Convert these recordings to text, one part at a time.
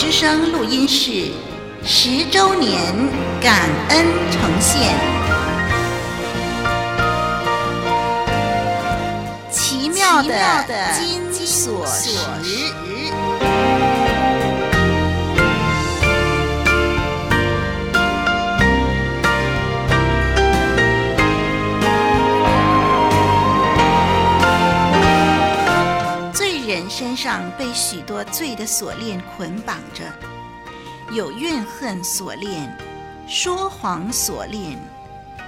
之声录音室十周年感恩。上被许多罪的锁链捆绑着，有怨恨锁链、说谎锁链、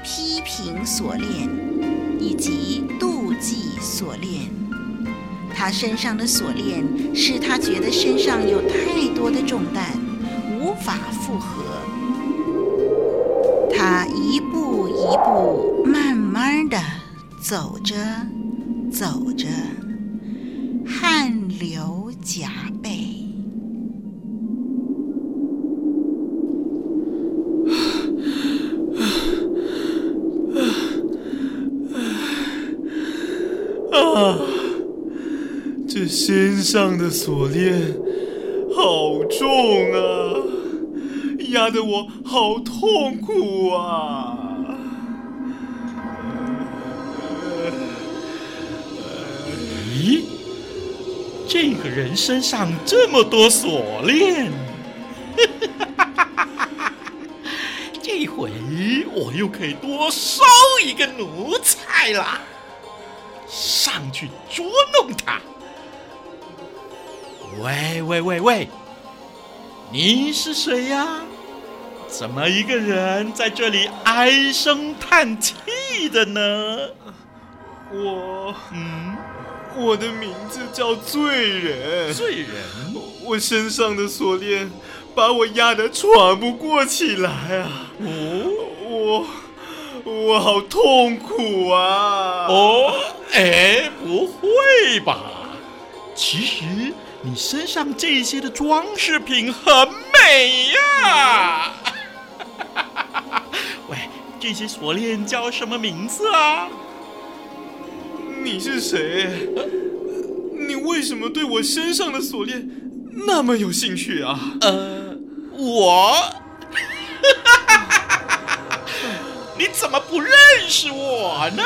批评锁链以及妒忌锁链。他身上的锁链使他觉得身上有太多的重担，无法负荷。他一步一步慢慢的走着，走着。汗流浃背。啊！这身上的锁链好重啊，压得我好痛苦啊！这个人身上这么多锁链，这回我又可以多收一个奴才了。上去捉弄他！喂喂喂喂，你是谁呀？怎么一个人在这里唉声叹气的呢？我嗯。我的名字叫罪人，罪人，我身上的锁链把我压得喘不过气来啊！哦，我我好痛苦啊！哦，哎，不会吧？其实你身上这些的装饰品很美呀！喂，这些锁链叫什么名字啊？你是谁？你为什么对我身上的锁链那么有兴趣啊？呃，我，你怎么不认识我呢？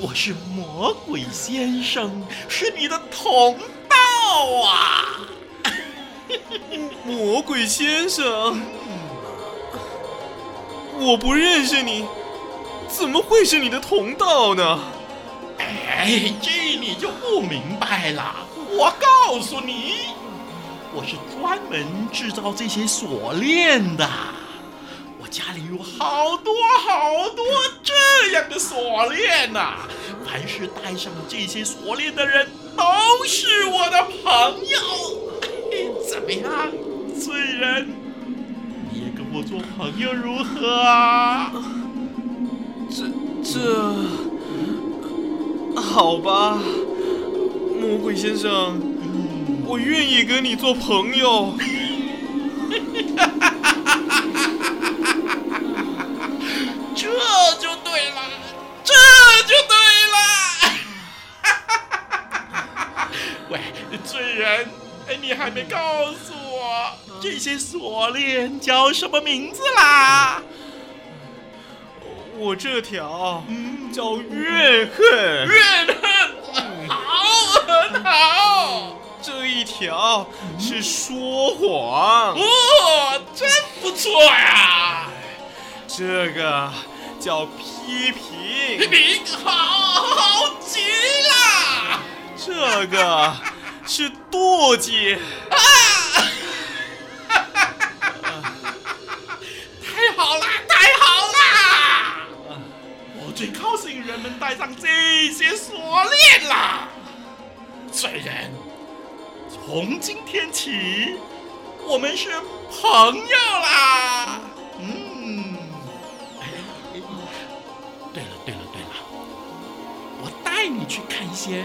我是魔鬼先生，是你的同道啊！魔鬼先生，我不认识你，怎么会是你的同道呢？哎，这你就不明白了。我告诉你，我是专门制造这些锁链的。我家里有好多好多这样的锁链呐、凡是戴上这些锁链的人，都是我的朋友。怎么样，罪人？你也跟我做朋友如何啊？这这。好吧，魔鬼先生，我愿意跟你做朋友。这就对了，这就对了。喂，罪人，哎，你还没告诉我这些锁链叫什么名字啦？我这条叫怨恨，怨恨，好，很好。这一条是说谎，哦，真不错呀。这个叫批评，批评，好，好极了。这个是妒忌。人们戴上这些锁链啦，罪人，从今天起，我们是朋友啦。嗯，哎，对了对了对了，我带你去看一些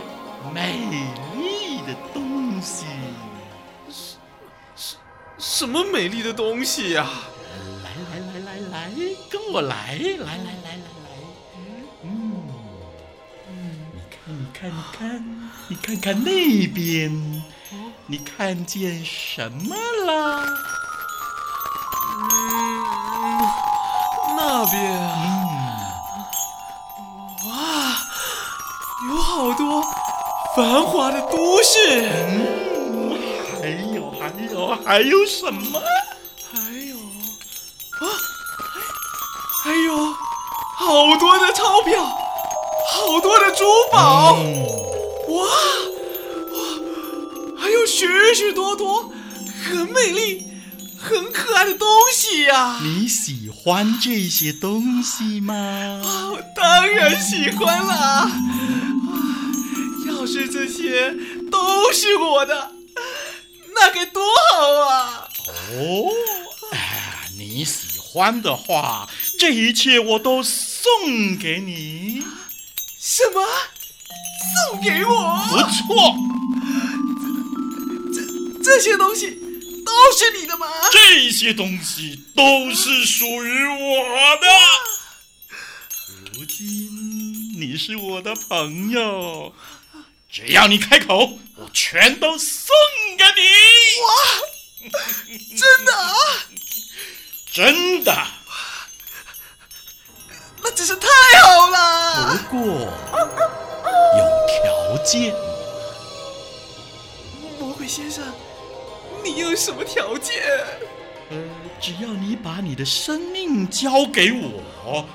美丽的东西。什什什么美丽的东西呀？来来来来来，跟我来，来来看，看，你看，看看那边，你看见什么了？嗯，那边，哇，有好多繁华的都市。嗯，还有，还有，还有什么？还有，啊，还有好多的钞票，好多的珠宝。嗯，哇，哇，还有许许多多很美丽。很可爱的东西呀、啊！你喜欢这些东西吗？啊，我当然喜欢了。要是这些都是我的，那该多好啊！哦，哎，你喜欢的话，这一切我都送给你。什么？送给我？不错。这这些东西。都是你的吗？这些东西都是属于我的。如今你是我的朋友，只要你开口，我全都送给你。哇，真的啊？真的。那真是太。不过有条件。魔鬼先生。你有什么条件？呃，只要你把你的生命交给我，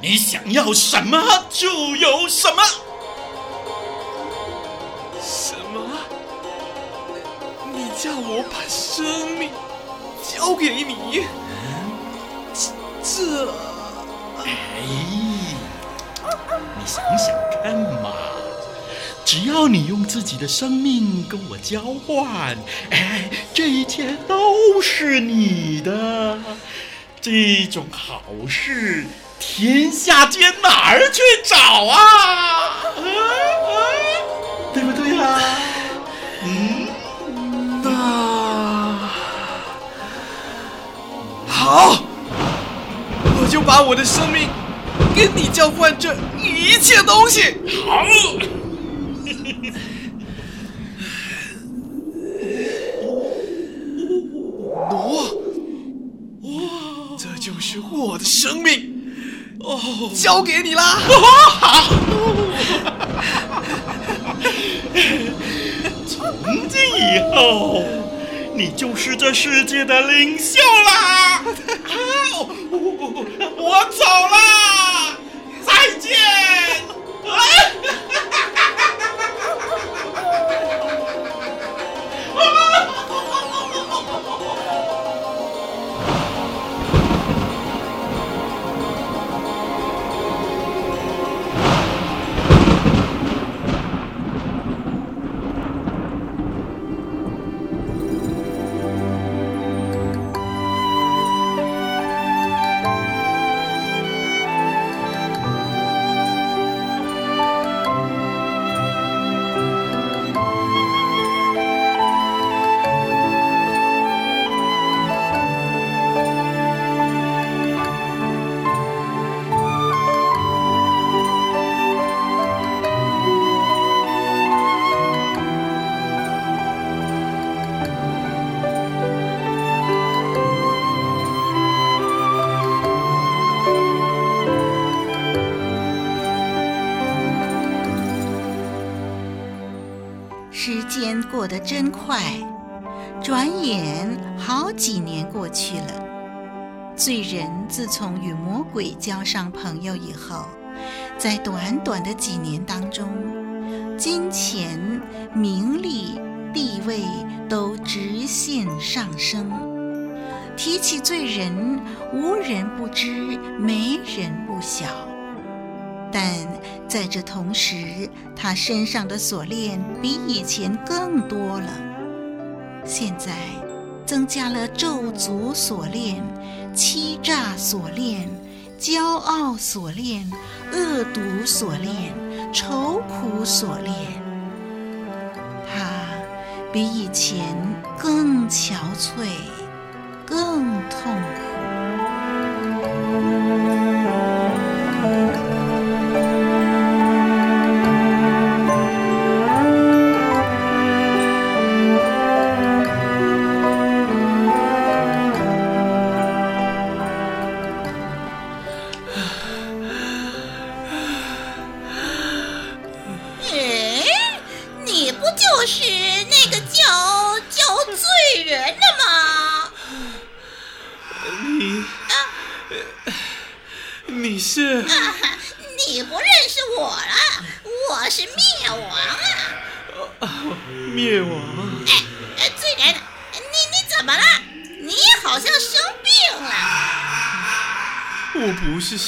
你想要什么就有什么。什么？你叫我把生命交给你？这……哎，你想想看嘛。只要你用自己的生命跟我交换，哎，这一切都是你的。这种好事，天下间哪儿去找啊？啊啊对不对呀？嗯，那好，我就把我的生命跟你交换这一切东西。好。挪，哇，这就是我的生命，哦，交给你啦！好，从今以后，你就是这世界的领袖啦！好，我走啦，时间过得真快，转眼好几年过去了。罪人自从与魔鬼交上朋友以后，在短短的几年当中，金钱、名利、地位都直线上升。提起罪人，无人不知，没人不晓。但在这同时，他身上的锁链比以前更多了。现在增加了咒诅锁链、欺诈锁链、骄傲锁链、恶毒锁链、愁苦锁链。他比以前更憔悴，更痛苦。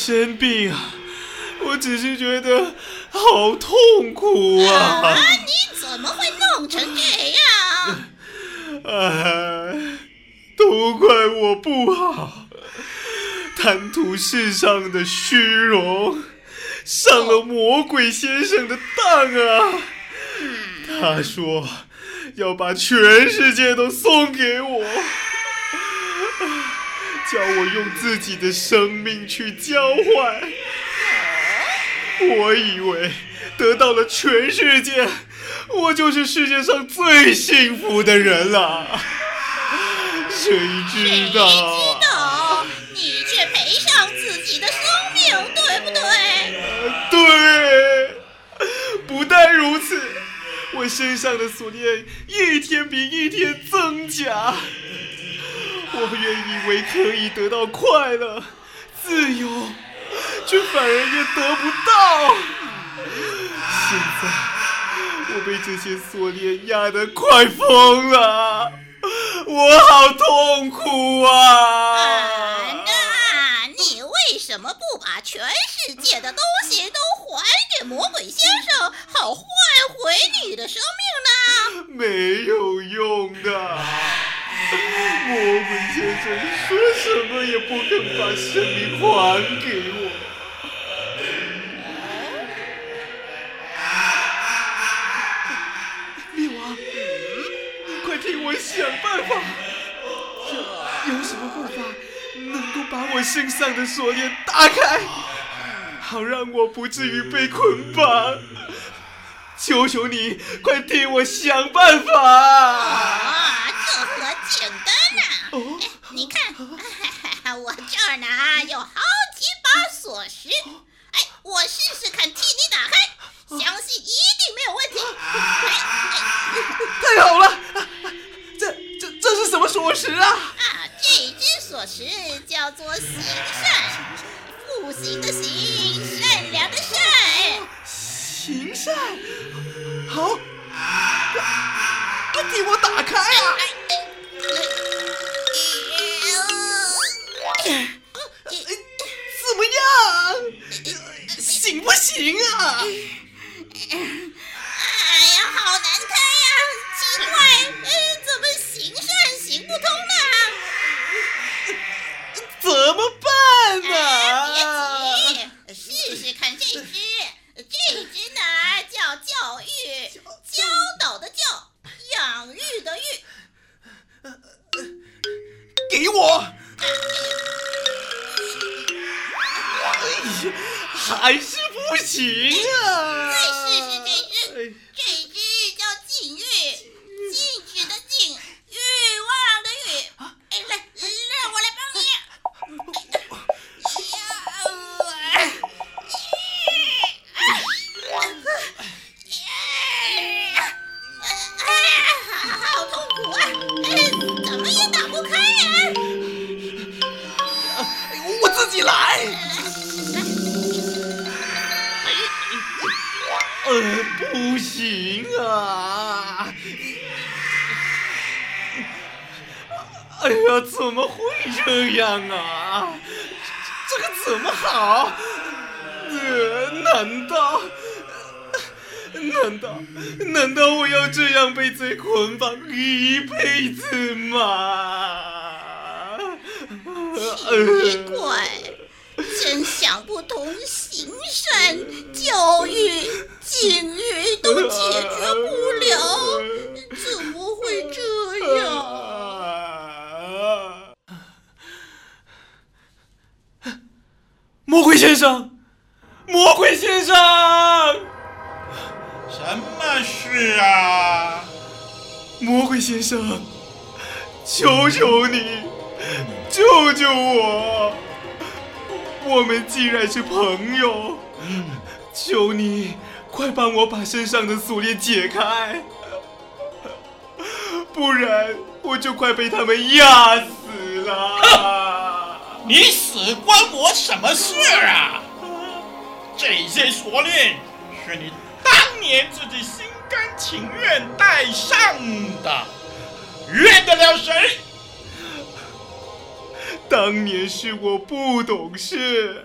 生病啊，我只是觉得好痛苦啊！啊，你怎么会弄成这样？哎，都怪我不好，贪图世上的虚荣，上了魔鬼先生的当啊！他说要把全世界都送给我，叫我用自己的生命去交换。我以为得到了全世界，我就是世界上最幸福的人了。谁知道？谁知道？你却赔上自己的生命，对不对？对。不但如此，我身上的锁链一天比一天增加。我原以为可以得到快乐、自由，却反而也得不到。现在我被这些锁链压得快疯了，我好痛苦啊！啊，那你为什么不把全世界的东西都还给魔鬼先生，好换回你的生命呢？没有用的。魔鬼先生说什么也不肯把生命还给我。灭王，你快替我想办法，有有什么办法能够把我身上的锁链打开，好让我不至于被捆绑？求求你，快替我想办法！你看，我这儿呢有好几把锁匙，哎，我试试看替你打开，相信一定没有问题。哎哎，太好了，这这这是什么锁匙啊？啊，这只锁匙叫做行善，复兴的行，善良的善。行善，好，快替我打开啊！行不行啊？不行啊！哎呀，怎么会这样啊？这个怎么好？呃，难道？难道？难道我要这样被罪捆绑一辈子吗？奇怪，真想不通，行善教育。境遇都解决不了，怎么会这样？魔鬼先生，魔鬼先生，什么事啊？魔鬼先生，求求你，救救我！我们既然是朋友，求你。快帮我把身上的锁链解开，不然我就快被他们压死了！你死关我什么事啊？这些锁链是你当年自己心甘情愿戴上的，怨得了谁？当年是我不懂事，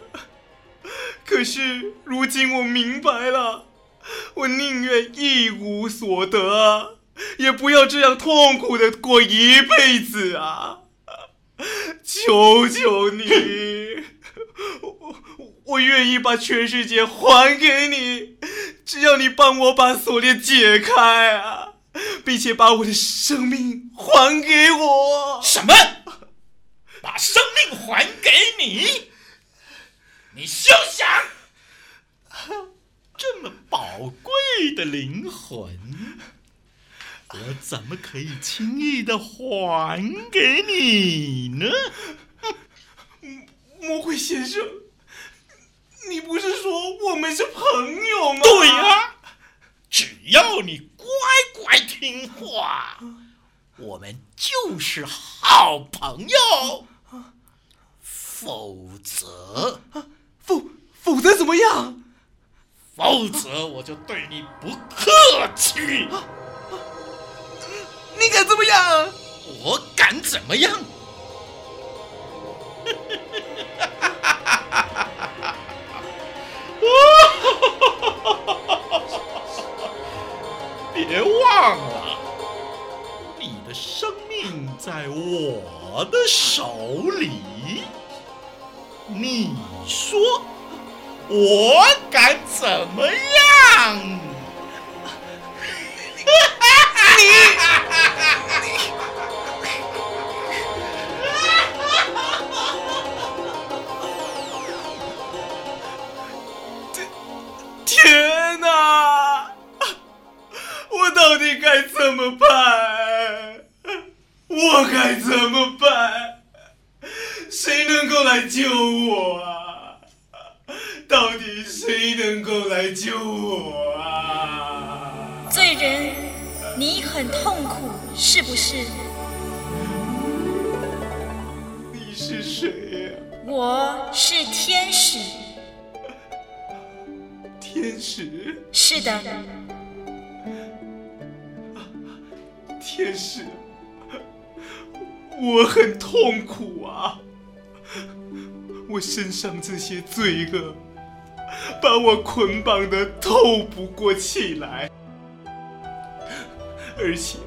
可是如今我明白了，我宁愿一无所得，也不要这样痛苦的过一辈子啊！求求你，我我愿意把全世界还给你，只要你帮我把锁链解开啊，并且把我的生命还给我。什么？把生命还给你？你休想！这么宝贵的灵魂。我怎么可以轻易的还给你呢？魔鬼先生，你不是说我们是朋友吗？对呀，只要你乖乖听话，我们就是好朋友。否则，否否则怎么样？否则我就对你不客气。你敢怎么样？我敢怎么样？别忘了，你的生命在我的手里。你说，我敢怎么样？你怎么办？我该怎么办？谁能够来救我啊？到底谁能够来救我啊？罪人，你很痛苦，是不是？你是谁呀？我是天使。天使？是的。天使，我很痛苦啊！我身上这些罪恶把我捆绑得透不过气来，而且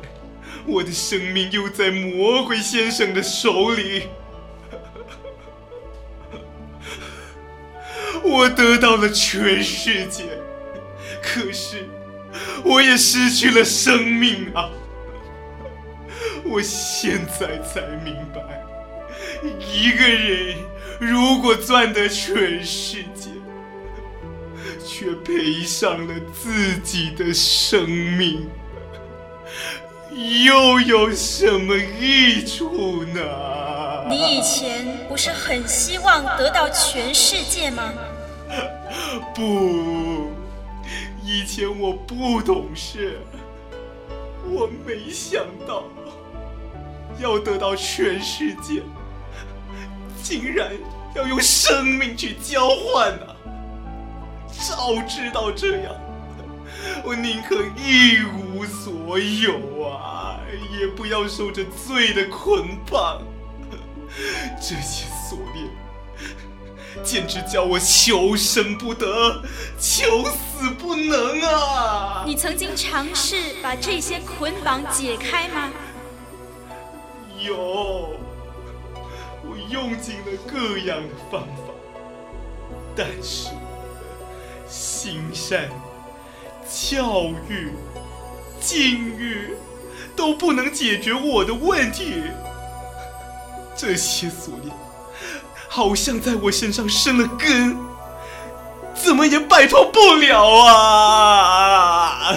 我的生命又在魔鬼先生的手里。我得到了全世界，可是我也失去了生命啊！我现在才明白，一个人如果赚得全世界，却赔上了自己的生命，又有什么益处呢？你以前不是很希望得到全世界吗？不，以前我不懂事，我没想到。要得到全世界，竟然要用生命去交换呢、啊！早知道这样，我宁可一无所有啊，也不要受这罪的捆绑。这些锁链，简直叫我求生不得，求死不能啊！你曾经尝试把这些捆绑解开吗？有，我用尽了各样的方法，但是行善、教育、禁欲都不能解决我的问题。这些锁链好像在我身上生了根，怎么也摆脱不了啊！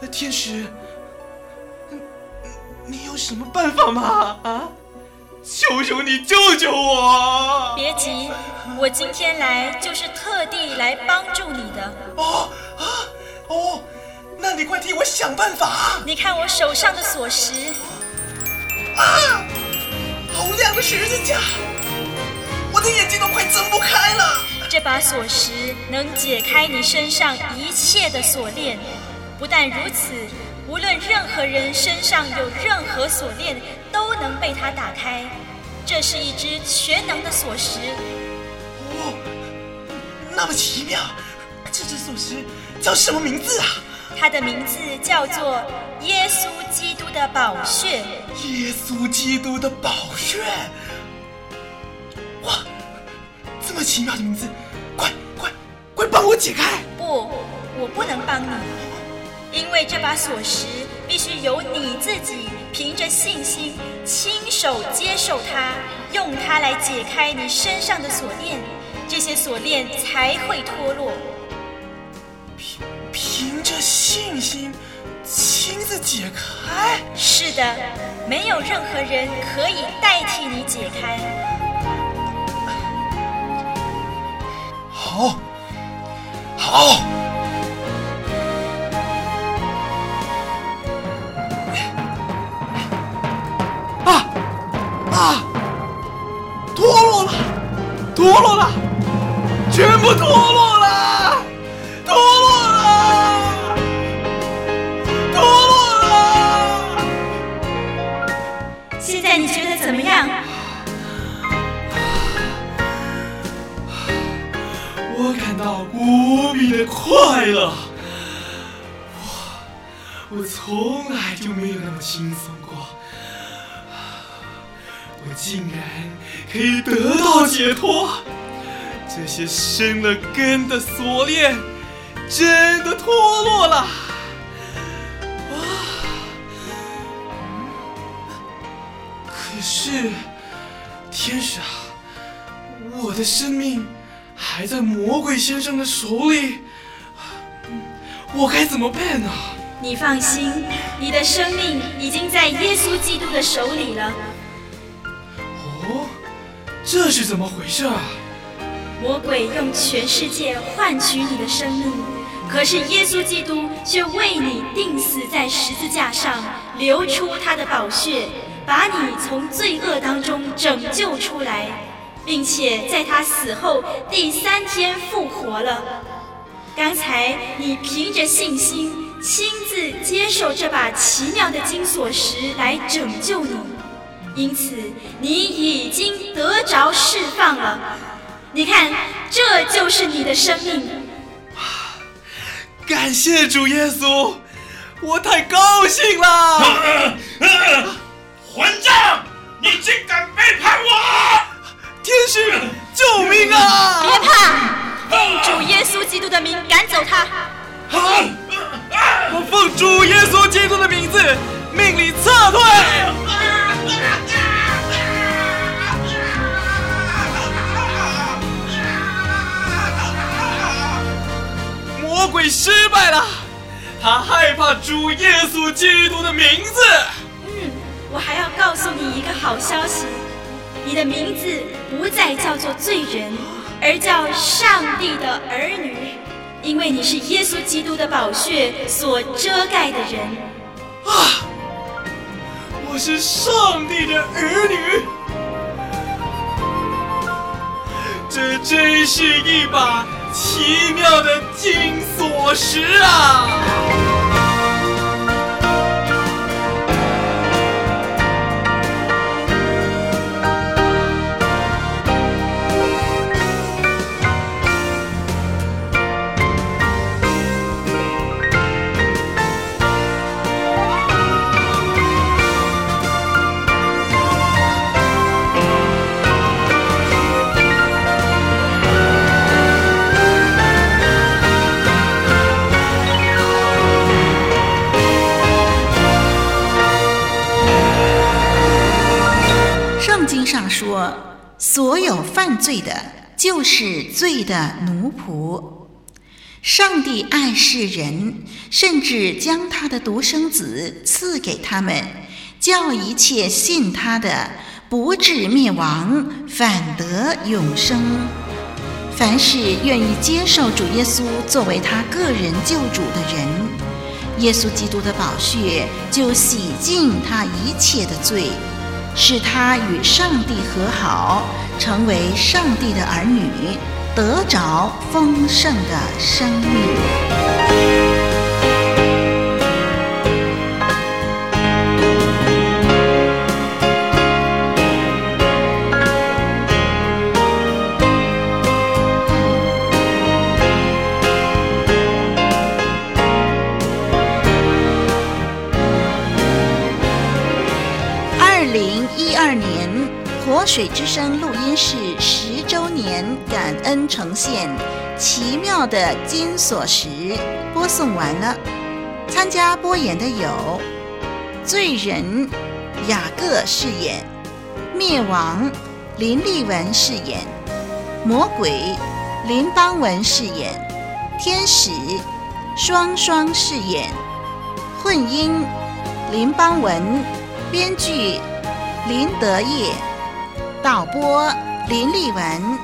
天使，你有什么办法吗？啊，求求你救救我！别急，我今天来就是特地来帮助你的。哦啊哦，那你快替我想办法！你看我手上的锁匙，啊！好亮的十字架，我的眼睛都快睁不开了。这把锁匙能解开你身上一切的锁链。不但如此，无论任何人身上有任何锁链，都能被它打开。这是一只全能的锁匙。哦，那么奇妙！这只锁匙叫什么名字啊？它的名字叫做耶稣基督的宝血。耶稣基督的宝血！哇，这么奇妙的名字，快快快帮我解开！不，我不能帮你。因为这把锁匙必须由你自己凭着信心亲手接受它，用它来解开你身上的锁链，这些锁链才会脱落。凭凭着信心亲自解开？是的，没有任何人可以代替你解开。好，好。脱落了，全部脱落了，脱落了，脱落了。现在你觉得怎么样？我感到无比的快乐。我我从来就没有那么轻松过。竟然可以得到解脱，这些生了根的锁链真的脱落了！哇！可是，天使啊，我的生命还在魔鬼先生的手里，我该怎么办呢？你放心，你的生命已经在耶稣基督的手里了。这是怎么回事啊？魔鬼用全世界换取你的生命，可是耶稣基督却为你钉死在十字架上，流出他的宝血，把你从罪恶当中拯救出来，并且在他死后第三天复活了。刚才你凭着信心亲自接受这把奇妙的金锁匙来拯救你。因此，你已经得着释放了。你看，这就是你的生命。感谢主耶稣，我太高兴了。混账！你竟敢背叛我！天使，救命啊！别怕，奉主耶稣基督的名赶走他。好，我奉主耶稣基督的名字，命令撤退。魔鬼失败了，他害怕主耶稣基督的名字。嗯，我还要告诉你一个好消息，你的名字不再叫做罪人，而叫上帝的儿女，因为你是耶稣基督的宝血所遮盖的人。啊，我是上帝的儿女，这真是一把。奇妙的金锁匙啊！所有犯罪的，就是罪的奴仆。上帝爱世人，甚至将他的独生子赐给他们，叫一切信他的，不至灭亡，反得永生。凡是愿意接受主耶稣作为他个人救主的人，耶稣基督的宝血就洗净他一切的罪。使他与上帝和好，成为上帝的儿女，得着丰盛的生命。的金锁匙》播送完了。参加播演的有：罪人雅各饰演，灭亡林立文饰演，魔鬼林邦文饰演，天使双双饰演，混音林邦文，编剧林德业。导播林立文，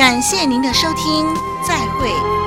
感谢您的收听，再会。